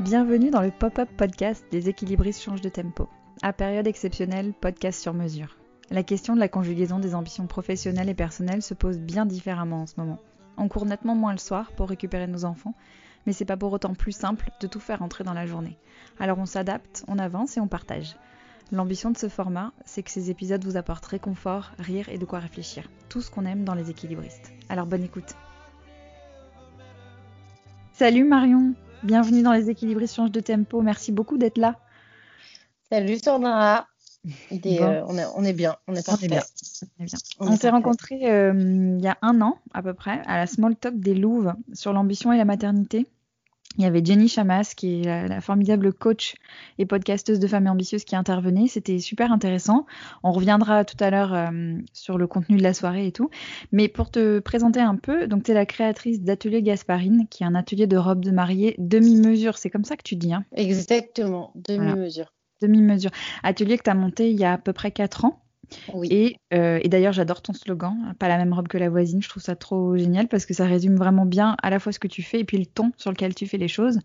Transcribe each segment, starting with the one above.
Bienvenue dans le pop-up podcast des équilibristes changent de tempo. À période exceptionnelle, podcast sur mesure. La question de la conjugaison des ambitions professionnelles et personnelles se pose bien différemment en ce moment. On court nettement moins le soir pour récupérer nos enfants, mais c'est pas pour autant plus simple de tout faire entrer dans la journée. Alors on s'adapte, on avance et on partage. L'ambition de ce format, c'est que ces épisodes vous apportent réconfort, rire et de quoi réfléchir. Tout ce qu'on aime dans les équilibristes. Alors bonne écoute. Salut Marion, bienvenue dans les équilibristes change de tempo. Merci beaucoup d'être là. Salut Sandra. Euh, on, est, on, est, bien, on est parfait. Bien. On, bien. on s'est rencontrés euh, il y a un an à peu près à la Small Talk des Louves sur l'ambition et la maternité. Il y avait Jenny Chamas, qui est la, formidable coach et podcasteuse de femmes ambitieuses qui intervenait. C'était super intéressant. On reviendra tout à l'heure euh, sur le contenu de la soirée et tout. Mais pour te présenter un peu, donc tu es la créatrice d'Atelier Gasparine, qui est un atelier de robes de mariée demi-mesure. C'est comme ça que tu dis. Hein? Exactement, demi-mesure. Demi-mesure. Atelier que tu as monté il y a à peu près 4 ans. Euh, et, d'ailleurs, j'adore ton slogan, pas la même robe que la voisine. Je trouve ça trop génial parce que ça résume vraiment bien à la fois ce que tu fais et puis le ton sur lequel tu fais les choses.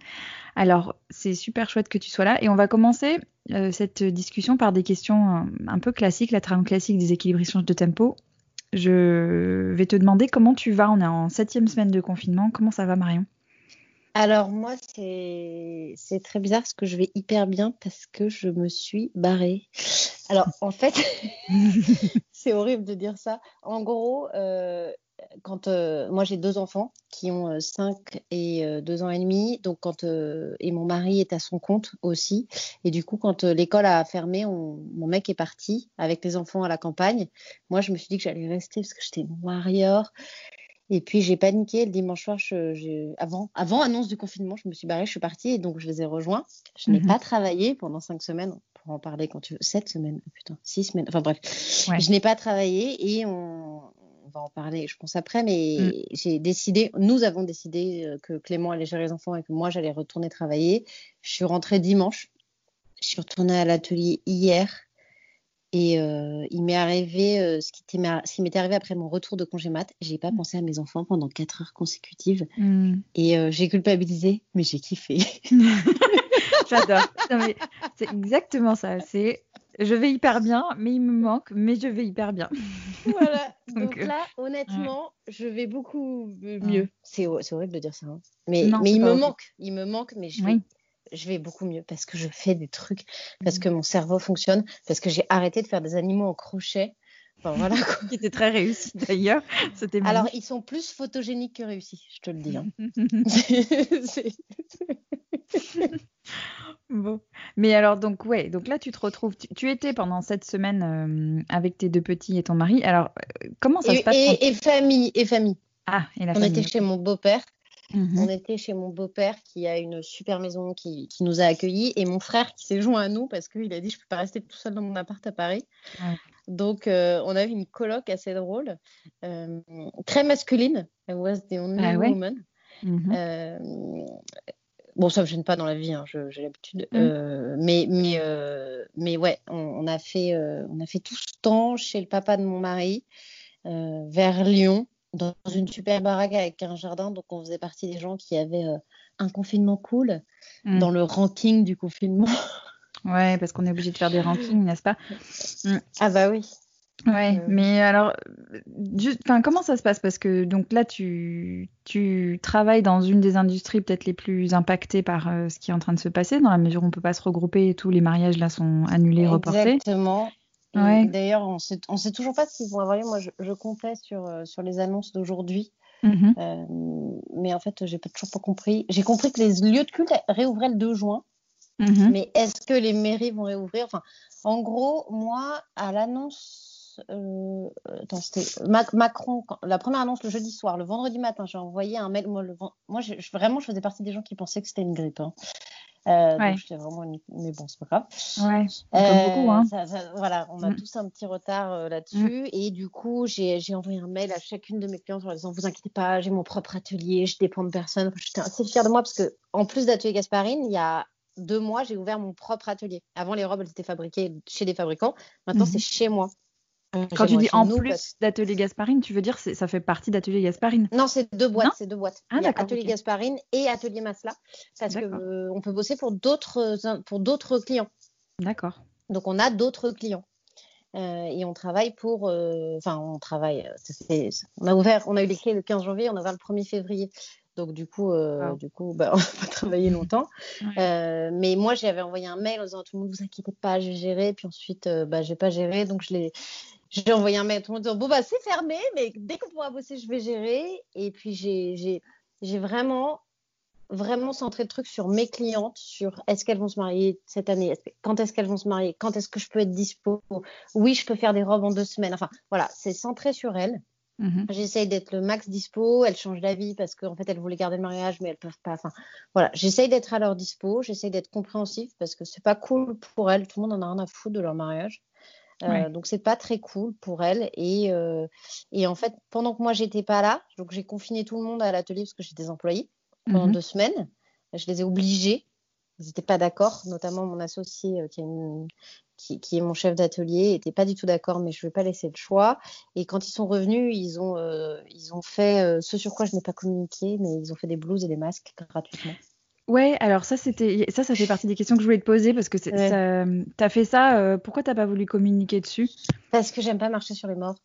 Alors, c'est super chouette que tu sois là. Et on va commencer euh, cette discussion par des questions euh, un, peu classiques, la trame classique des équilibrations de tempo. Je vais te demander comment tu vas. On est en septième semaine de confinement. Comment ça va, Marion? Alors moi, c'est très bizarre parce que je vais hyper bien parce que je me suis barrée. Alors en fait, c'est horrible de dire ça. En gros, euh, quand euh, moi j'ai deux enfants qui ont 5 euh, et 2 ans et demi, donc quand et mon mari est à son compte aussi, et du coup quand l'école a fermé, mon mec est parti avec les enfants à la campagne. Moi je me suis dit que j'allais rester parce que j'étais une warrior et puis j'ai paniqué le dimanche soir. avant, avant annonce du confinement, je me suis barrée, je suis partie et donc je les ai rejoints. Je n'ai mhm. pas travaillé pendant cinq semaines. Pour en parler quand tu veux. Sept semaines, oh putain, six semaines. Enfin bref, je n'ai pas travaillé et on, va en parler, je pense après. Mais mm. j'ai décidé, nous avons décidé euh, que Clément allait gérer les enfants et que moi j'allais retourner travailler. Je suis rentrée dimanche. Je suis retournée à l'atelier hier. Et euh, il m'est arrivé euh, ce qui m'est arrivé après mon retour de congé mat. J'ai pas pensé à mes enfants pendant quatre heures consécutives hmm. et euh, j'ai culpabilisé, mais j'ai kiffé. J'adore. C'est exactement ça. C'est je vais hyper bien, mais il me manque, mais je vais hyper bien. Voilà. Donc, là, honnêtement, je vais beaucoup mieux. C'est horrible de dire ça, hein. mais, mais il me manque. Il me manque, mais je vais je vais beaucoup mieux parce que je fais des trucs, parce que mon cerveau fonctionne, parce que j'ai arrêté de faire des animaux en crochet. Enfin, voilà. qui était très réussi d'ailleurs. Alors, ils sont plus photogéniques que réussis, je te le dis. Hein. bon. Mais alors, donc, ouais, donc là, tu te retrouves. Tu, étais pendant cette semaine euh, avec tes deux petits et ton mari. Alors, euh, comment ça se passe et, famille, et famille. Ah, et la On était chez mon beau-père Mmh On était chez mon beau-père qui a une super maison qui, nous a accueillis et mon frère qui s'est joint à nous parce qu'il a dit je peux pas rester tout seul dans mon appart à Paris. Donc euh, on a eu une coloc assez drôle, euh, très masculine. I was the only ah woman. Mmh euh, bon, ça me gêne pas dans la vie, hein, j'ai l'habitude. Mmh. mais mais mais ouais, on, a fait on a fait tout ce temps chez le papa de mon mari vers Lyon dans une super baraque avec un jardin. Donc, on faisait partie des gens qui avaient euh, un confinement cool mm. dans le ranking du confinement. Ouais, parce qu'on est obligé de faire des rankings, n'est-ce pas? Mm. Ah bah oui. Ouais, euh. mais alors, juste, comment ça se passe? Parce que donc là, tu, tu travailles dans une des industries peut-être les plus impactées par euh, ce qui est en train de se passer, dans la mesure où on peut pas se regrouper et tous les mariages là sont annulés, reportés. Exactement. D'ailleurs, on sait, sait toujours pas s'ils vont avoir lieu. Moi, je, comptais sur, euh, sur les annonces d'aujourd'hui. Mm-hmm. Euh, mais en fait, j'ai toujours pas compris. J'ai compris que les lieux de culte réouvraient le 2 juin. Mm-hmm. Mais est-ce que les mairies vont réouvrir? Enfin, en gros, moi, à l'annonce, euh, Macron, la première annonce le jeudi soir, le vendredi matin, j'ai envoyé un mail. Moi, le, moi je, vraiment, je faisais partie des gens qui pensaient que c'était une grippe. Hein. Euh, Donc j'étais vraiment Mais bon, c'est pas grave. Ouais, euh, beaucoup, hein. voilà, on a mm. tous un petit retard euh, là-dessus. Mm. Et du coup, j'ai envoyé un mail à chacune de mes clientes en leur disant Vous inquiétez pas, j'ai mon propre atelier, je dépends de personne. J'étais assez fière de moi parce que, en plus d'Atelier Gasparine, il y a deux mois, j'ai ouvert mon propre atelier. Avant, les robes, elles étaient fabriquées chez des fabricants. Maintenant, c'est mm-hmm. chez moi. Quand tu dis en plus d'Atelier Gasparine, tu veux dire que ça fait partie d'Atelier Gasparine Non, c'est deux boîtes. C'est deux boîtes. Ah, Il y a Atelier Gasparine et Atelier Masla, parce qu'on euh, peut bosser pour d'autres pour d'autres clients. D'accord. Donc on a d'autres clients. Euh, et on travaille pour, euh, enfin on travaille, on a ouvert, on a eu les clés le 15 janvier, on a ouvert le 1er février. Donc du coup, euh, du coup, bah, on va travailler longtemps. mais moi, j'avais envoyé un mail en disant tout le monde, vous inquiétez pas, j'ai géré. Puis ensuite, bah, j'ai pas géré, donc je l'ai, j'ai envoyé un mail à tout le monde disant bon bah c'est fermé, mais dès qu'on pourra bosser, je vais gérer. Et puis j'ai, vraiment vraiment centrer le truc sur mes clientes, sur est-ce qu'elles vont se marier cette année, quand est-ce qu'elles vont se marier, quand est-ce que je peux être dispo, oui, je peux faire des robes en deux semaines. Enfin, voilà, c'est centré sur elles. Mm-hmm. J'essaye d'être le max dispo. Elles changent d'avis parce qu'en fait, elles voulaient garder le mariage, mais elles peuvent pas. Enfin, voilà, j'essaye d'être à leur dispo. J'essaye d'être compréhensif parce que c'est pas cool pour elles. Tout le monde en a rien à foutre de leur mariage. Euh, Donc c'est pas très cool pour elles et, euh, et en fait pendant que moi j'étais pas là donc j'ai confiné tout le monde à l'atelier parce que j'ai des employés pendant mhm. deux semaines. Je les ai obligés. Ils n'étaient pas d'accord, notamment mon associé euh, qui, qui, est mon chef d'atelier n'était pas du tout d'accord, mais je ne vais pas laisser le choix. Et quand ils sont revenus, ils ont, euh, ils ont fait euh, ce sur quoi je n'ai pas communiqué, mais ils ont fait des blouses et des masques gratuitement. Ouais, alors ça c'était ça ça fait partie des questions que je voulais te poser parce que tu as fait ça pourquoi tu n'as pas voulu communiquer dessus? Parce que j'aime pas marcher sur les morts.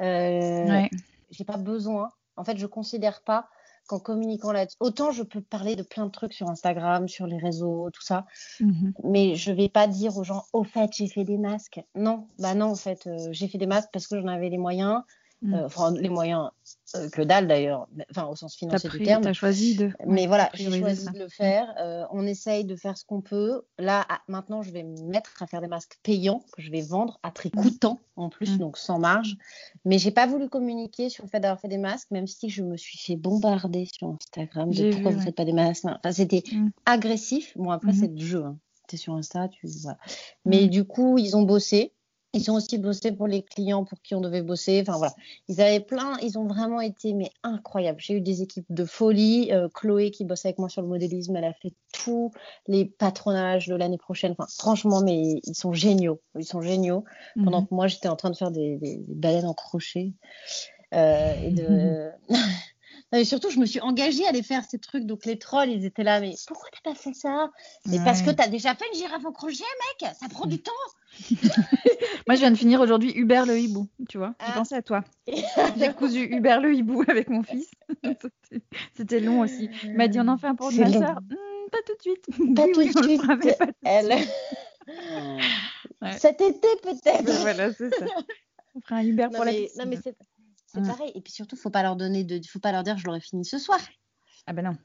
Euh, ouais. J'ai pas besoin. En fait, je considère pas qu'en communiquant là autant je peux parler de plein de trucs sur Instagram, sur les réseaux, tout ça, mhm. mais je vais pas dire aux gens, au fait, j'ai fait des masques. Non, bah non, en fait, euh, j'ai fait des masques parce que j'en avais les moyens. Mm. Euh, enfin, les moyens euh, que dalle d'ailleurs, enfin au sens financier du terme. As choisi de. Mais voilà, j'ai choisi de le faire. Euh, on essaye de faire ce qu'on peut. Là, maintenant, je vais me mettre à faire des masques payants que je vais vendre à prix mm. coûtant en plus, mm. donc sans marge. Mais j'ai pas voulu communiquer sur le fait d'avoir fait des masques, même si je me suis fait bombarder sur Instagram de pourquoi vous ne faites pas des masques. Enfin, c'était agressif. Bon, après, c'est le jeu. Hein. Tu es sur Insta, tu voilà. Mais du coup, ils ont bossé. Ils ont aussi bossé pour les clients pour qui on devait bosser. Enfin voilà, ils avaient plein, ils ont vraiment été mais incroyables. J'ai eu des équipes de folie. Euh, Chloé qui bossait avec moi sur le modélisme, elle a fait tous les patronages de l'année prochaine. Enfin franchement, mais ils sont géniaux. Ils sont géniaux. Pendant mhm. que moi j'étais en train de faire des, des, baleines en crochet euh, et de Et surtout, je me suis engagée à aller faire ces trucs. Donc, les trolls, ils étaient là, mais pourquoi t'as pas fait ça? Mais parce que t'as déjà fait une girafe en crochet, mec? Ça prend du temps Moi, je viens de finir aujourd'hui Hubert le hibou, tu vois. J'ai ah. pensé à toi. J'ai cousu Hubert le hibou avec mon fils. C'était long aussi. Il m'a dit on en fait un pour ma soeur. Hmm, pas tout de suite. Pas tout de suite. Elle. Cet été peut-être. Voilà, c'est ça. On fera un Hubert pour la piscine. Non, mais c'est c'est pareil. Et puis surtout, faut pas leur donner de, faut pas leur dire je l'aurais fini ce soir. Ah ben non.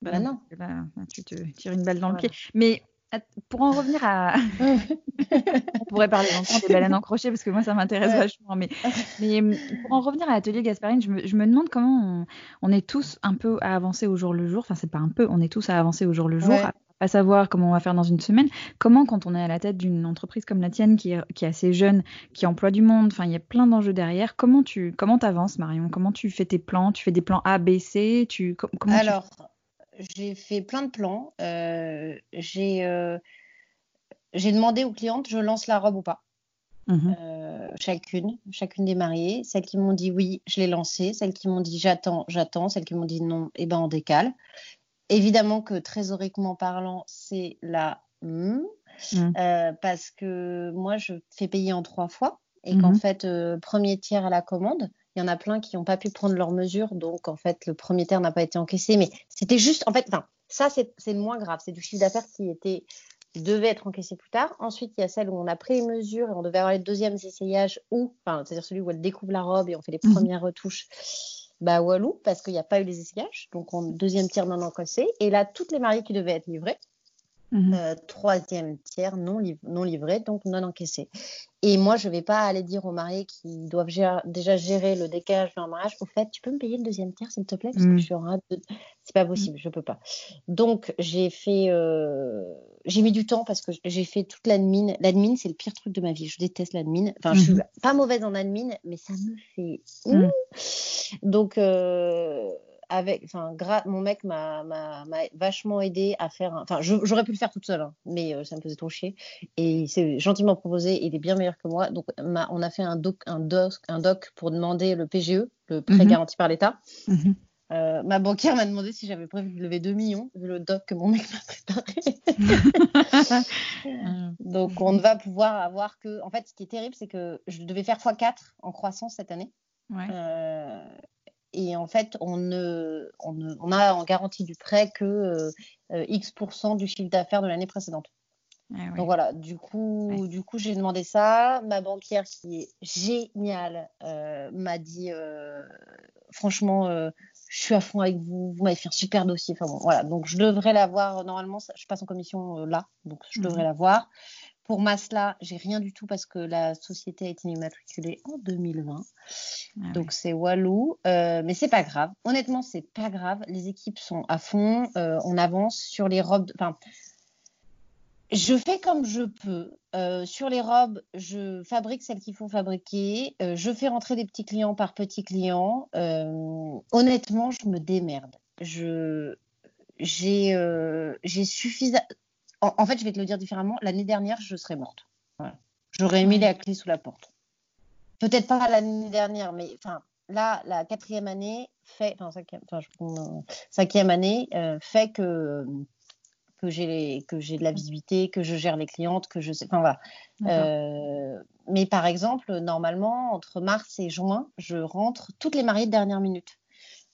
Ben, ben non. tu te tires une balle dans le pied. Mais pour en revenir à. on pourrait parler encore des baleines en crochet parce que moi ça m'intéresse vachement. Mais, mais pour en revenir à l'atelier Gasparine, je me, je me, demande comment on, est tous un peu à avancer au jour le jour. Enfin, c'est pas un peu, on est tous à avancer au jour le jour, à savoir comment on va faire dans une semaine. Comment, quand on est à la tête d'une entreprise comme la tienne, qui est, qui est, assez jeune, qui emploie du monde, enfin, il y a plein d'enjeux derrière. Comment tu comment avances, Marion? Comment tu fais tes plans? Tu fais des plans A, B, C? Tu, comment Alors, j'ai fait plein de plans. Euh, j'ai euh, j'ai demandé aux clientes, je lance la robe ou pas. Mmh euh, chacune, chacune des mariées. Celles qui m'ont dit oui, je l'ai lancée. Celles qui m'ont dit j'attends, j'attends. Celles qui m'ont dit non, eh ben on décale. Évidemment que trésoriquement parlant, c'est la mmh. parce que moi, je fais payer en trois fois et qu'en mmh. fait, premier tiers à la commande, il y en a plein qui n'ont pas pu prendre leurs mesures, donc en fait, le premier tiers n'a pas été encaissé. Mais c'était juste, en fait, enfin, ça, c'est le moins grave. C'est du chiffre d'affaires qui était devait être encaissé plus tard. Ensuite, il y a celle où on a pris les mesures et on devait avoir les deuxièmes essayages ou, enfin, c'est-à-dire celui où elle découvre la robe et on fait les mmh. premières retouches bah, Walou, parce qu'il n'y a pas eu les essayages. Donc, en deuxième tiers non encaissé. Et là, toutes les mariées qui devaient être livrées. Mhm. Euh, troisième tiers non, non livré, donc non encaissé. Et moi, je ne vais pas aller dire aux mariés qui doivent déjà gérer le décalage d'un mariage, au fait, tu peux me payer le deuxième tiers, s'il te plaît, parce que mhm. je suis en de... C'est pas possible, je ne peux pas. Donc, j'ai fait, euh, j'ai mis du temps parce que j'ai fait toute l'admin. L'admin, c'est le pire truc de ma vie. Je déteste l'admin. Enfin, je suis pas mauvaise en admin, mais ça me fait. Donc, euh, avec, enfin, mon mec m'a vachement aidé à faire. Enfin, j'aurais pu le faire toute seule, hein, mais euh, ça me faisait trop chier. Et il s'est gentiment proposé. Il est bien meilleur que moi. Donc, on a fait un doc, un doc, un doc pour demander le PGE, le prêt mhm. garanti par l'État. Mhm. Euh, ma banquière m'a demandé si j'avais prévu de lever 2 millions, vu le doc que mon mec m'a préparé. Donc, on ne va pouvoir avoir que. En fait, ce qui est terrible, c'est que je devais faire x4 en croissance cette année. Euh, et en fait, on, ne, on, a en garantie du prêt que euh, X% du chiffre d'affaires de l'année précédente. Ah Donc voilà, du coup, du coup, j'ai demandé ça. Ma banquière, qui est géniale, m'a dit, franchement, je suis à fond avec vous, vous m'avez fait un super dossier. Enfin bon, voilà, donc je devrais l'avoir. Normalement, je passe en commission euh, là, donc je devrais mhm. l'avoir. Pour Masla, j'ai rien du tout parce que la société a été immatriculée en 2020. Ah donc c'est Walou, euh, mais c'est pas grave. Honnêtement, c'est pas grave. Les équipes sont à fond. Euh, on avance sur les robes. Enfin, je fais comme je peux. Euh, sur les robes, je fabrique celles qu'il faut fabriquer. Je fais rentrer des petits clients par petits clients. Honnêtement, je me démerde. Je, j'ai, j'ai suffisamment. En, fait, je vais te le dire différemment. L'année dernière, je serais morte. J'aurais mis la clé sous la porte. Peut-être pas l'année dernière, mais enfin, là, la quatrième année fait, enfin, cinquième, enfin, cinquième année fait que que j'ai que j'ai de la visibilité, que je gère les clientes, que je sais. Enfin voilà. Euh, mais par exemple, normalement, entre mars et juin, je rentre toutes les mariées de dernière minute.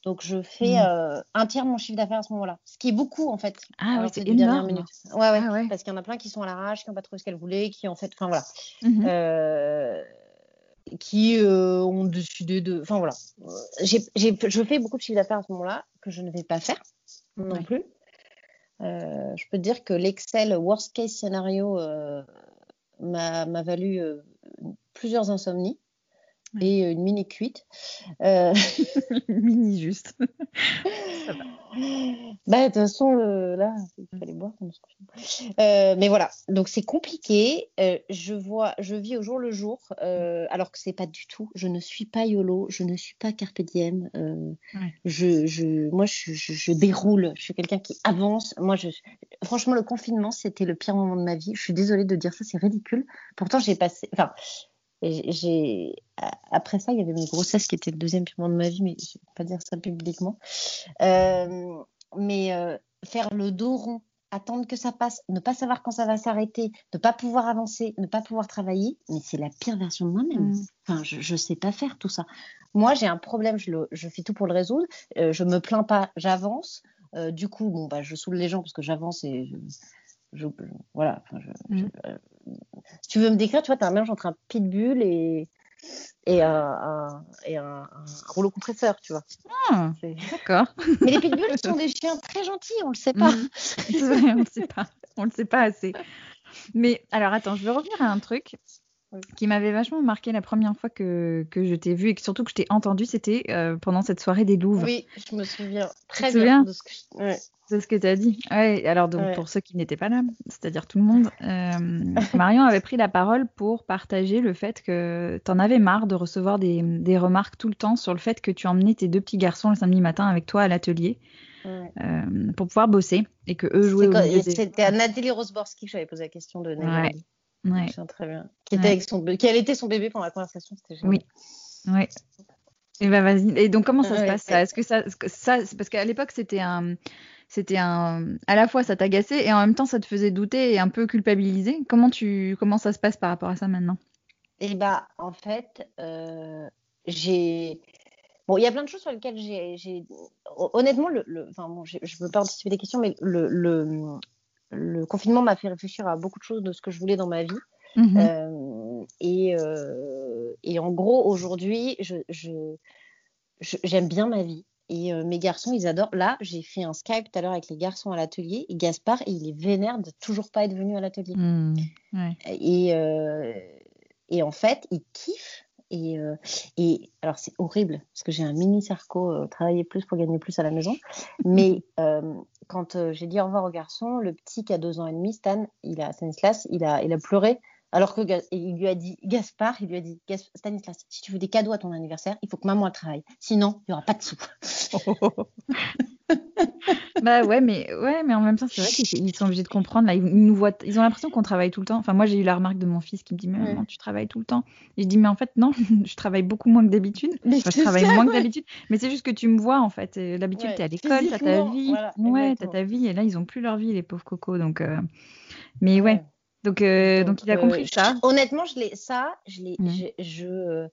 Donc je fais mmh. euh, un tiers de mon chiffre d'affaires à ce moment-là, ce qui est beaucoup en fait. Ah oui, c'est énorme. Ouais, ouais, ah ouais. Parce qu'il y en a plein qui sont à l'arrache, qui n'ont pas trouvé ce qu'elles voulaient, qui en fait, enfin voilà, mmh euh, qui ont décidé de, enfin voilà. je fais beaucoup de chiffre d'affaires à ce moment-là que je ne vais pas faire non plus. Euh, je peux dire que l'Excel worst case scénario euh, m'a valu euh, plusieurs insomnies et une mini cuite. mini juste. Bah, de toute façon, là, il fallait boire. Euh, mais voilà, donc c'est compliqué. Euh, je vois, je vis au jour le jour, euh, alors que c'est pas du tout. Je ne suis pas YOLO, je ne suis pas carpe diem. je, je, moi, je, je, déroule. Je suis quelqu'un qui avance. Moi, je, franchement, le confinement, c'était le pire moment de ma vie. Je suis désolée de dire ça, c'est ridicule. Pourtant, j'ai passé, enfin, j'ai après ça, il y avait mes grossesses qui était le deuxième piment de ma vie, mais je ne vais pas dire ça publiquement. Euh, mais euh, faire le dos rond, attendre que ça passe, ne pas savoir quand ça va s'arrêter, ne pas pouvoir avancer, ne pas pouvoir travailler, mais c'est la pire version de moi-même. Mm. Enfin, je ne sais pas faire tout ça. Moi, j'ai un problème, je, le, je, fais tout pour le résoudre. Euh, je me plains pas, j'avance. du coup, bon, bah, je saoule les gens parce que j'avance et je, voilà. Mm. Euh, si tu veux me décrire, tu vois, tu as un mélange entre un pitbull et, et, un, et un, rouleau compresseur, tu vois. Ah, d'accord. Mais les pitbulls sont des chiens très gentils, on le sait pas. Mm. on le sait pas. On le sait pas assez. Mais alors, attends, je veux revenir à un truc qui m'avait vachement marqué la première fois que, que je t'ai vu et que surtout que je t'ai entendu, c'était euh, pendant cette soirée des Louvres. Oui, je me souviens très bien de ce que je... C'est ce que tu as dit. Ouais, alors donc pour ceux qui n'étaient pas là, c'est-à-dire tout le monde, euh, Marion avait pris la parole pour partager le fait que tu en avais marre de recevoir des, des, remarques tout le temps sur le fait que tu emmenais tes deux petits garçons le samedi matin avec toi à l'atelier euh, pour pouvoir bosser et que eux jouaient au C'était à Nathalie Rosborski que j'avais posé la question de Nathalie. Ouais. très bien. Qui, était avec son, qui allait son bébé pendant la conversation, c'était génial. Oui. Oui. Et, bah, vas-y. et donc comment ça se passe Est-ce que ça, ça parce qu'à l'époque c'était un c'était un à la fois ça t'agaçait et en même temps ça te faisait douter et un peu culpabiliser. Comment tu comment ça se passe par rapport à ça maintenant? Eh bah en fait euh, j'ai bon il y a plein de choses sur lesquelles j'ai honnêtement le, enfin bon, je ne veux pas anticiper des questions mais le, le, le confinement m'a fait réfléchir à beaucoup de choses de ce que je voulais dans ma vie. Mmh euh, et, euh, et, en gros, aujourd'hui, j'aime je, bien ma vie. Et euh, mes garçons, ils adorent. Là, j'ai fait un Skype tout à l'heure avec les garçons à l'atelier. Et Gaspard, il est vénère de toujours pas être venu à l'atelier. Mmh, et, et, en fait, il kiffe. Et, et alors, c'est horrible parce que j'ai un mini cerco, travailler plus pour gagner plus à la maison. Mais quand j'ai dit au revoir aux garçons, le petit qui a deux ans et demi, Stan, il a, Stanislas, il a, il a pleuré Alors que il lui a dit, Gaspard, il lui a dit, Stanislas, si tu veux des cadeaux à ton anniversaire, il faut que maman elle travaille. Sinon, il n'y aura pas de sous. bah ouais, mais ouais, mais en même temps, c'est vrai qu'ils sont obligés de comprendre. Là, ils, nous voient, ils ont l'impression qu'on travaille tout le temps. Enfin, moi, j'ai eu la remarque de mon fils qui me dit, mais maman, tu travailles tout le temps. Et je dis, mais en fait, non, je travaille beaucoup moins que d'habitude. je travaille moins que d'habitude. Mais c'est juste que tu me vois, en fait. D'habitude, tu es à l'école, tu as ta vie. ouais, tu as ta vie. Et là, ils ont plus leur vie, les pauvres cocos. Donc, euh, mais ouais. Donc, euh, donc, il a compris euh, ça. Honnêtement, je l'ai, ça, je l'ai, je, je,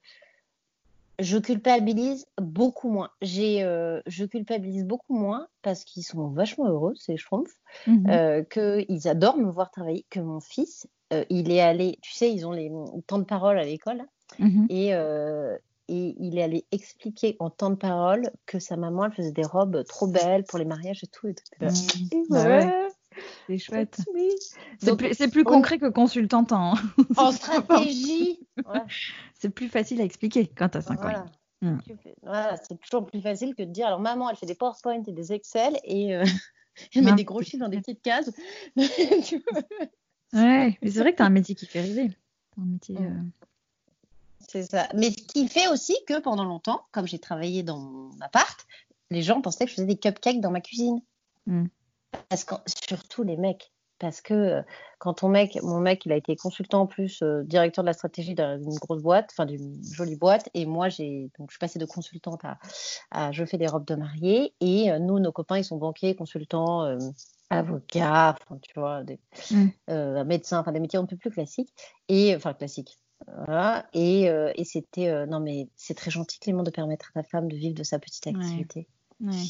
je culpabilise beaucoup moins. J'ai, euh, je culpabilise beaucoup moins parce qu'ils sont vachement heureux, ces schtroumpfs, mhm. euh, qu'ils adorent me voir travailler, que mon fils, euh, il est allé, tu sais, ils ont les temps de parole à l'école, mhm. et, et il est allé expliquer en temps de parole que sa maman, elle faisait des robes trop belles pour les mariages et tout. Et tout. Mhm. Bah c'est chouette. C'est plus, plus concret que consultante en, en stratégie. C'est plus facile à expliquer quand tu as 5 ans. Hmm. Voilà, c'est toujours plus facile que de dire alors maman, elle fait des PowerPoint et des Excel et euh, elle met des gros chiffres dans des petites cases. ouais, mais c'est vrai que tu as un métier qui fait rêver. Un métier. Hmm. Euh, c'est ça. Mais ce qui fait aussi que pendant longtemps, comme j'ai travaillé dans mon appart, les gens pensaient que je faisais des cupcakes dans ma cuisine. Hmm. Parce que surtout les mecs, parce que euh, quand ton mec, mon mec, il a été consultant en plus, euh, directeur de la stratégie d'une grosse boîte, enfin d'une jolie boîte, et moi j'ai donc je suis passée de consultante à, je fais des robes de mariée, et euh, nous nos copains ils sont banquiers, consultants, avocats, enfin tu vois, des mmh. médecins, enfin des métiers un peu plus classiques, et enfin classiques. Voilà, et, et c'était non mais c'est très gentil Clément de permettre à ta femme de vivre de sa petite activité. Ouais. Ouais,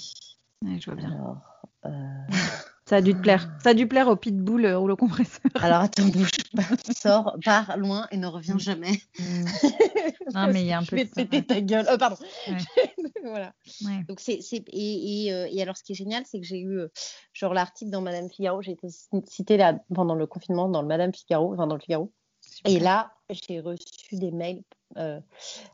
je vois bien. Euh, ça a dû te plaire. Ça a dû plaire au pitbull euh, ou au compresseur. Alors attends, bouge pas, sors, pars loin et ne reviens mm. jamais. Mm. non, mais il y a un peu. Je vais te péter ta gueule. Oh, pardon. voilà. Donc c'est et, et, euh, et, alors ce qui est génial, c'est que j'ai eu genre l'article dans Madame Figaro. J'ai été citée là pendant le confinement dans le Madame Figaro, enfin dans le Figaro. Et là, j'ai reçu des mails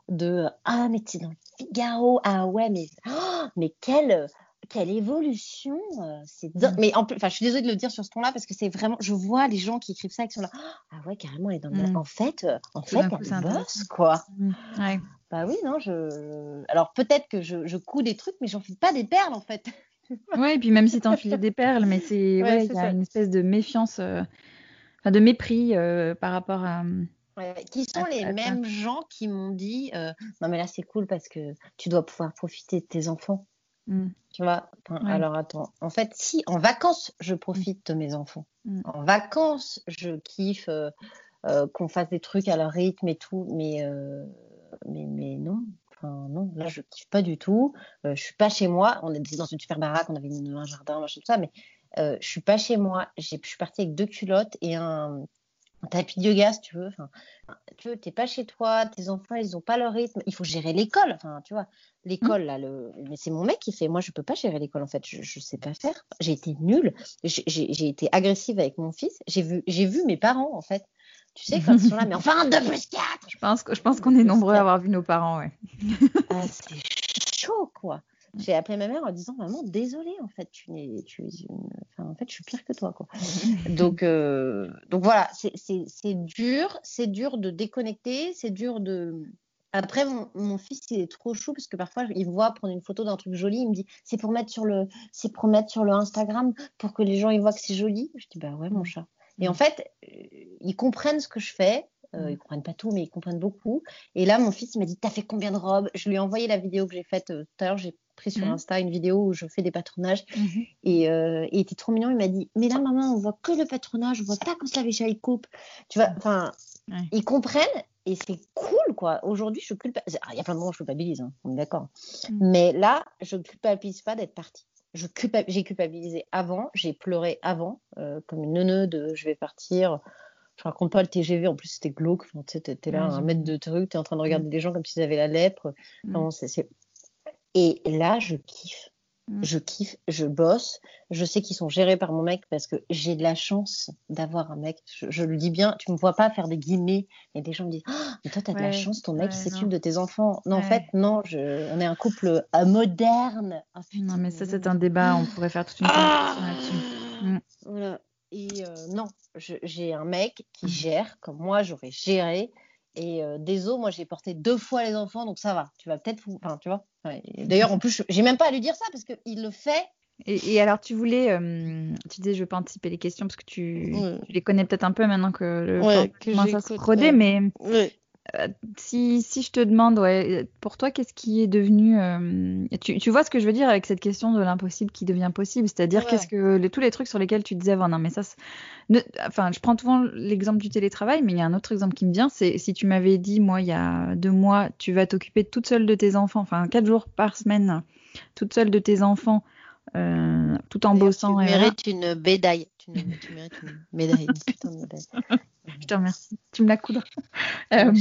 de ah mais es dans le Figaro ah ouais mais oh, mais quelle quelle évolution euh, c'est mais en enfin je suis désolée de le dire sur ce ton-là parce que c'est vraiment je vois les gens qui écrivent ça et qui sont là ah ouais carrément elle est dans le... Mmh. en fait euh, en fait elle bosse quoi mmh. ouais. bah oui non je alors peut-être que je, je couds des trucs mais j'en fais pas des perles en fait ouais et puis même si tu enfiles des perles mais c'est ouais, il y a une espèce de méfiance euh, enfin de mépris par rapport à qui sont les mêmes gens qui m'ont dit non mais là c'est cool parce que tu dois pouvoir profiter de tes enfants Mm. Tu vois Alors attends, en fait, si en vacances, je profite de mes enfants. Mm. En vacances, je kiffe euh, euh, qu'on fasse des trucs à leur rythme et tout, mais, euh, mais, mais non. Enfin, non, là, je kiffe pas du tout. je suis pas chez moi. On était dans une super baraque, on avait un jardin, machin, tout ça, mais je suis pas chez moi. Je suis partie avec deux culottes et un tapis de yoga, si tu veux. Enfin, tu veux, t'es pas chez toi, tes enfants, ils ont pas leur rythme. Il faut gérer l'école. Enfin, tu vois, l'école, là, le... mais c'est mon mec qui fait. Moi, je peux pas gérer l'école, en fait. Je, je sais pas faire. J'ai été nulle. J'ai été agressive avec mon fils. J'ai vu, j'ai vu mes parents, en fait. Tu sais, quand ils sont là, mais enfin, 2 plus 4 Je pense, je pense qu'on est nombreux à avoir vu nos parents, ouais. ah, c'est chaud, quoi. J'ai appelé ma mère en disant maman désolée en fait tu n'es tu enfin, en fait je suis pire que toi quoi. donc euh, donc voilà c'est dur c'est dur de déconnecter c'est dur de après mon, mon, fils il est trop chou parce que parfois il voit prendre une photo d'un truc joli il me dit c'est pour mettre sur le c'est pour mettre sur le Instagram pour que les gens ils voient que c'est joli je dis bah ouais mon chat et en fait euh, ils comprennent ce que je fais euh, ils comprennent pas tout, mais ils comprennent beaucoup. Et là, mon fils, il m'a dit T'as fait combien de robes? Je lui ai envoyé la vidéo que j'ai faite tout à l'heure. J'ai pris sur mmh. Insta une vidéo où je fais des patronages. Mmh. Et, euh, il était trop mignon. Il m'a dit Mais là, maman, on voit que le patronage, on voit pas quand la il coupe. Tu vois, enfin, ils comprennent et c'est cool, quoi. Aujourd'hui, je culpabilise. Il y a plein de moments où je culpabilise, hein, on est d'accord. Mmh. Mais là, je culpabilise pas d'être partie. J'ai culpa... culpabilisé avant, j'ai pleuré avant, euh, comme une neuneu de je vais partir. Je raconte pas le TGV, en plus c'était glauque. tu sais, t'es là, un mètre de truc, t'es en train de regarder des gens comme s'ils avaient la lèpre. Non, c'est et là, je kiffe. Mm. Je kiffe, je bosse. Je sais qu'ils sont gérés par mon mec parce que j'ai de la chance d'avoir un mec. Je, le dis bien, tu me vois pas faire des guillemets. Et des gens me disent oh, Mais toi, tu as de la chance, ton mec s'occupe de tes enfants. Non, en fait, non, je, on est un couple euh, moderne. Oh, non, mais ça, c'est un débat. On pourrait faire toute une ah conversation là-dessus. Mm. Voilà. et non, j'ai un mec qui mmh. gère comme moi j'aurais géré. Et désolé, moi j'ai porté deux fois les enfants, donc ça va. Tu vas peut-être, enfin, tu vois. D'ailleurs, en plus, j'ai même pas à lui dire ça parce qu'il le fait. Et, alors, tu voulais, tu disais, je ne veux pas anticiper les questions parce que tu, les connais peut-être un peu maintenant que le ouais, ça se rodait, mais si, si, je te demande, ouais, pour toi, qu'est-ce qui est devenu. Tu, tu, vois ce que je veux dire avec cette question de l'impossible qui devient possible? C'est-à-dire, qu'est-ce que tous les trucs sur lesquels tu disais, avant, non, mais ça. enfin, je prends souvent l'exemple du télétravail, mais il y a un autre exemple qui me vient c'est si tu m'avais dit, moi, il y a deux mois, tu vas t'occuper toute seule de tes enfants, enfin, quatre jours par semaine, toute seule de tes enfants euh, tout en bossant. Tu mérites une médaille. Tu, mérites une médaille. Je te remercie. Tu me la coudres. Euh,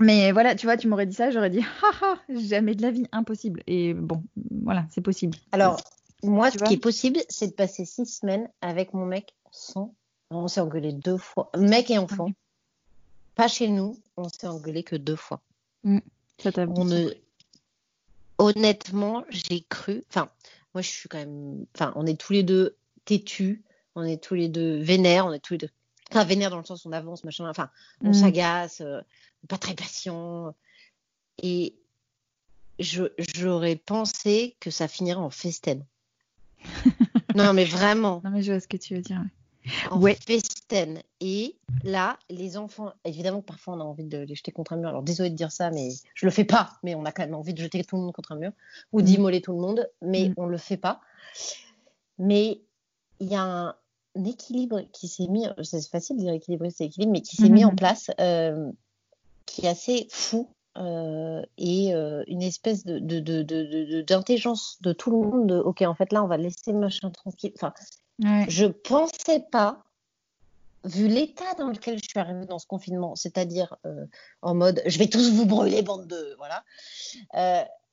mais voilà, tu vois, tu m'aurais dit ça, j'aurais dit, haha, jamais de la vie, impossible. Et bon, voilà, c'est possible. Alors, moi, ce qui est possible, c'est de passer six semaines avec mon mec sans. On s'est engueulé deux fois. Mec et enfant. Pas chez nous, on s'est engueulé que deux fois. Mm. Ça on ne... Honnêtement, j'ai cru. Enfin, moi, je suis quand même. Enfin, on est tous les deux têtus, on est tous les deux vénères, on est tous les deux. Enfin, vénères dans le sens où on avance, machin. Enfin, on mm. s'agace, euh, pas très patient. Et j'aurais pensé que ça finirait en festen. non, mais vraiment. Non, mais je vois ce que tu veux dire. En ouais. festen. Et là, les enfants, évidemment, parfois on a envie de les jeter contre un mur. Alors désolé de dire ça, mais je le fais pas. Mais on a quand même envie de jeter tout le monde contre un mur ou mm. d'immoler tout le monde, mais mm. on le fait pas. Mais il y a un, équilibre qui s'est mis, c'est facile de dire équilibre, c'est équilibre, mais qui s'est mis en mm-hmm. place, euh, qui est assez fou. Euh, et euh, une espèce de, d'intelligence de, de, tout le monde. ok, en fait, là, on va laisser le machin tranquille. Enfin, je pensais pas vu l'état dans lequel je suis arrivée dans ce confinement, c'est-à-dire euh, en mode je vais tous vous brûler, bande de. Voilà.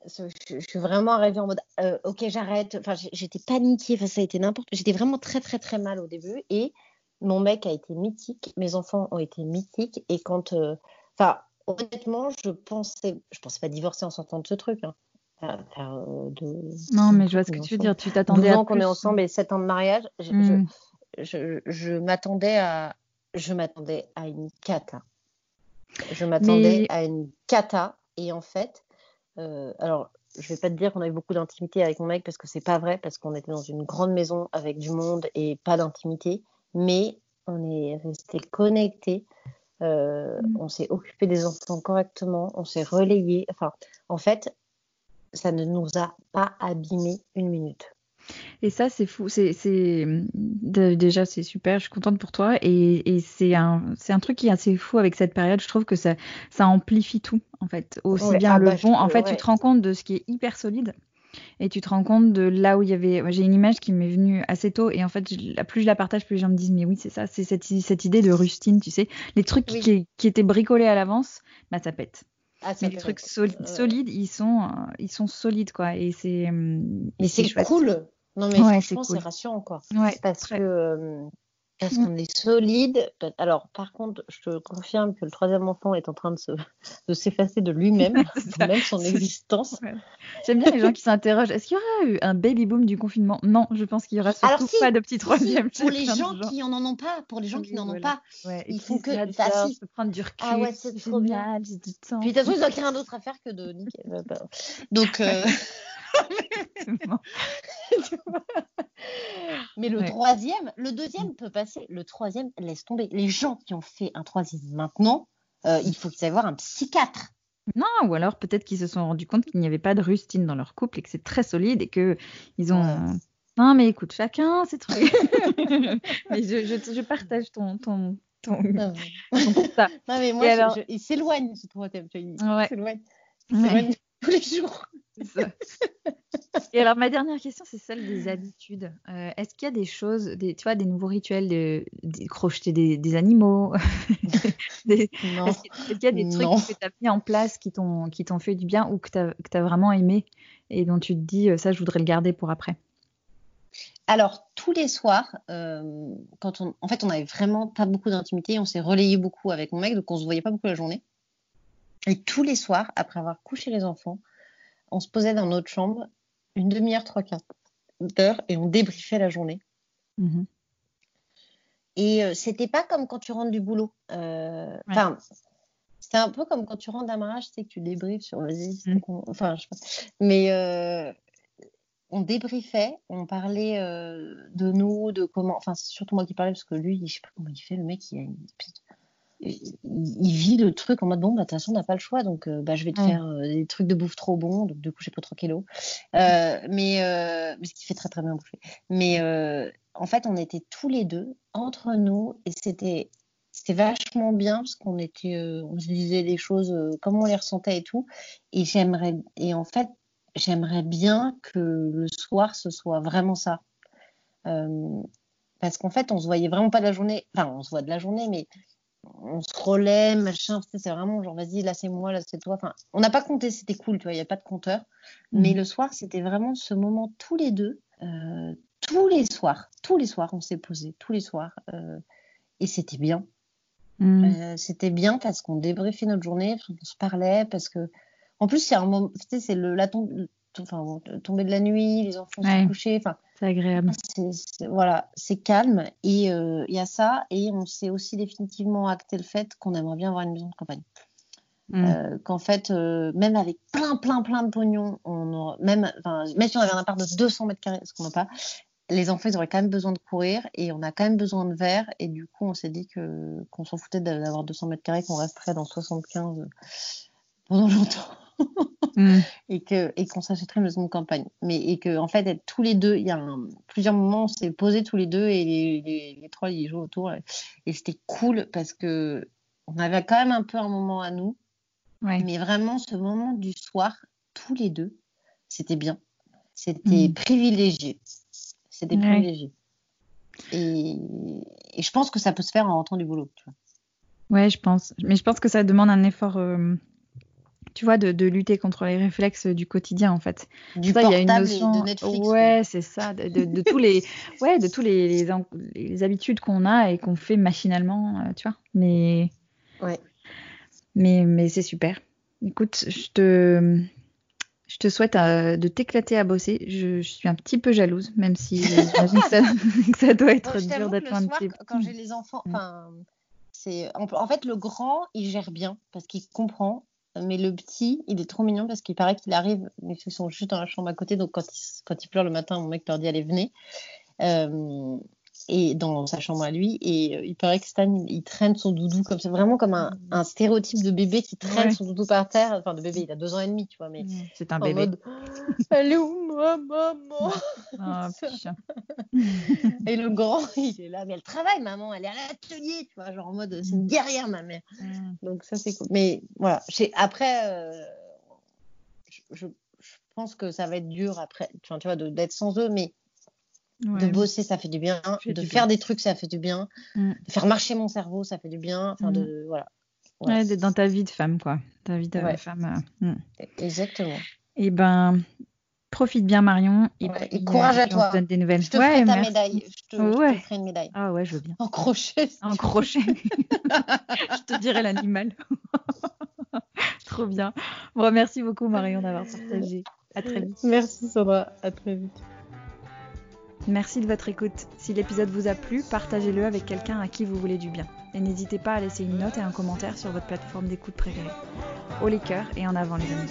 Euh, je, suis vraiment arrivée en mode euh, ok, j'arrête. Enfin, j'étais paniquée, enfin, ça a été n'importe J'étais vraiment très, très, très mal au début. Et mon mec a été mythique, mes enfants ont été mythiques. Et quand. Enfin, honnêtement, je pensais. Je pensais pas divorcer en sortant de ce truc. Hein. de, non, mais je vois ce que tu veux dire. Tu t'attendais à. ans qu'on est ensemble et 7 ans de mariage. Je, hmm je, m'attendais à, je m'attendais à une cata. Je m'attendais à une cata. Et en fait, euh, alors, je vais pas te dire qu'on a eu beaucoup d'intimité avec mon mec parce que c'est pas vrai, parce qu'on était dans une grande maison avec du monde et pas d'intimité. Mais on est resté connectés. Euh, mm. On s'est occupé des enfants correctement, on s'est relayé. Enfin, en fait, ça ne nous a pas abîmé une minute. Et ça, c'est fou. C'est, déjà, c'est super. Je suis contente pour toi. Et, c'est un, c'est un truc qui est assez fou avec cette période. Je trouve que ça, ça amplifie tout, en fait. Aussi bien ah le bah, bon. En fait, tu te rends compte de ce qui est hyper solide. Et tu te rends compte de là où il y avait. J'ai une image qui m'est venue assez tôt. Et en fait, plus je la partage, plus les gens me disent Mais oui, c'est ça. C'est cette, cette idée de rustine, tu sais. Les trucs qui, qui, étaient bricolés à l'avance, bah, ça pète. Ah, mais les trucs solides, ils sont, euh, ils sont solides, quoi. Et c'est. Mais c'est cool. Non, mais franchement, c'est rassurant, quoi. parce que euh, parce mm. qu'on est solide. Alors, par contre, je te confirme que le troisième enfant est en train de, se, de s'effacer de lui-même, même son existence. J'aime bien les gens qui s'interrogent. Est-ce qu'il y aura eu un baby boom du confinement? Non, je pense qu'il y aura surtout pas de petit troisième. pour les gens qui en ont pas, pour les gens qui n'en ont pas, il faut que ça si. prendre du recul. Ah ouais, c'est trop bien. Puis de toute façon, ils n'ont rien d'autre à faire que de niquer. Donc. Euh... Mais le troisième, le deuxième peut passer. Le troisième, laisse tomber. Les gens qui ont fait un troisième maintenant, euh, il faut qu'ils aillent voir un psychiatre. Non, ou alors peut-être qu'ils se sont rendus compte qu'il n'y avait pas de rustine dans leur couple et que c'est très solide et que ils ont. Non, mais écoute, chacun ses trucs. mais je, je, partage ton, ton, ton, non, mais moi, alors... il s'éloigne ce troisième. Il s'éloigne. tous les jours. Et alors, ma dernière question, c'est celle des habitudes. Euh, est-ce qu'il y a des choses, des, tu vois, des nouveaux rituels de, crocheter des, animaux? Est-ce qu'il y a des trucs que tu as mis en place qui t'ont fait du bien ou que tu as, vraiment aimé et dont tu te dis, euh, ça, je voudrais le garder pour après? Alors, tous les soirs, euh, quand on, en fait, on n'avait vraiment pas beaucoup d'intimité, on s'est relayé beaucoup avec mon mec, donc on se voyait pas beaucoup la journée. Et tous les soirs, après avoir couché les enfants, on se posait dans notre chambre une demi-heure, trois quarts d'heure et on débriefait la journée. Mhm. Et euh, c'était pas comme quand tu rentres du boulot. Euh, c'était un peu comme quand tu rentres d'un mariage, tu sais que tu débriefes sur vas-y. Mm. Enfin, je sais pas. Mais euh, on débriefait, on parlait de nous, de comment. Enfin, c'est surtout moi qui parlais parce que lui, je sais pas comment il fait, le mec, il a une il vit le truc en mode bon bah de toute façon on n'a pas le choix donc bah je vais te faire des trucs de bouffe trop bons donc du coup j'ai pas trop kilos euh, mais ce qui fait très très bien bouffer mais en fait, on était tous les deux entre nous et c'était c'était vachement bien parce qu'on était, euh, on se disait les choses euh, comme on les ressentait et tout. Et j'aimerais, et en fait, j'aimerais bien que le soir ce soit vraiment ça. Euh, parce qu'en fait, on se voyait vraiment pas de la journée. Enfin, on se voit de la journée, mais on se relaie, machin. C'est vraiment genre, vas-y, là c'est moi, là c'est toi. Enfin, on n'a pas compté, c'était cool, tu vois, il n'y a pas de compteur. Mmh. Mais le soir, c'était vraiment ce moment tous les deux, tous les soirs, tous les soirs, on s'est posé, tous les soirs. Euh, et c'était bien. Mm. Euh, c'était bien parce qu'on débriefait notre journée, on se parlait, parce que. En plus, c'est un moment, tu sais, c'est le, la tomber de la nuit, les enfants se coucher. Enfin, c'est agréable. voilà, c'est calme. Et euh, il y a ça. Et on s'est aussi définitivement acté le fait qu'on aimerait bien avoir une maison de campagne. Mm. qu'en fait, même avec plein, plein, plein de pognon, on même, même si on avait un appart de 200 mètres carrés, ce qu'on n'a pas, les enfants, ils auraient quand même besoin de courir et on a quand même besoin de verre. Et du coup, on s'est dit que qu'on s'en foutait d'avoir 200 mètres carrés, qu'on resterait dans 75 pendant longtemps. Mm. et que et qu'on s'achèterait une maison de campagne. Mais et que en fait, être tous les deux, il y a plusieurs moments, on s'est posés tous les deux et les, les, trois ils jouent autour et, c'était cool parce que on avait quand même un peu un moment à nous. Mais vraiment, ce moment du soir, tous les deux, c'était bien. C'était mm. privilégié. C'est des privilégiés. Et, je pense que ça peut se faire en rentrant du boulot. Tu vois. Ouais, je pense. Mais je pense que ça demande un effort, euh, tu vois, de, lutter contre les réflexes du quotidien, en fait. Du ça, portable y a une notion... de Netflix. Ouais, c'est ça. De, tous les, ouais, de tous les, les, habitudes qu'on a et qu'on fait machinalement, euh, tu vois. Mais, ouais. mais, mais c'est super. Écoute, je te, je te souhaite euh, de t'éclater à bosser. Je, suis un petit peu jalouse, même si j'imagine que, ça, doit être dur d'être un petit peu. Quand j'ai les enfants, mm. enfin, c'est en, fait le grand, il gère bien parce qu'il comprend. Mais le petit, il est trop mignon parce qu'il paraît qu'il arrive, ils sont juste dans la chambre à côté, donc quand il, quand pleure le matin, mon mec leur dit allez venez. Euh, et dans sa chambre à lui et euh, il paraît que Stan il, traîne son doudou comme c'est vraiment comme un, un, stéréotype de bébé qui traîne son doudou par terre. Enfin de bébé il a deux ans et demi tu vois mais c'est un bébé. mode, elle est où ma maman? Oh, et le grand il est là mais elle travaille maman elle est à l'atelier tu vois genre en mode c'est une mm. guerrière ma mère. Mm. donc ça c'est cool. Mais voilà après euh, je, je, pense que ça va être dur après tu vois d'être sans eux mais de bosser, ça fait du bien. de faire des trucs, ça fait du bien. Mm. De faire marcher mon cerveau, ça fait du bien. Enfin, de, mm. voilà. Ouais, d'être dans ta vie de femme, quoi. Ta vie de femme. Euh, mm. Exactement. Et eh ben, profite bien, Marion. Et, courage à toi. donne des nouvelles. Je te ferai ta médaille. Je te, ferai une médaille. Ah ouais, je veux bien. En crochet. En crochet. je te dirai l'animal. Trop bien. Bon, merci beaucoup, Marion, d'avoir partagé. À très vite. Merci, Sandra. À très vite. Merci de votre écoute. Si l'épisode vous a plu, partagez-le avec quelqu'un à qui vous voulez du bien. Et n'hésitez pas à laisser une note et un commentaire sur votre plateforme d'écoute préférée. Haut les cœurs et en avant les amis.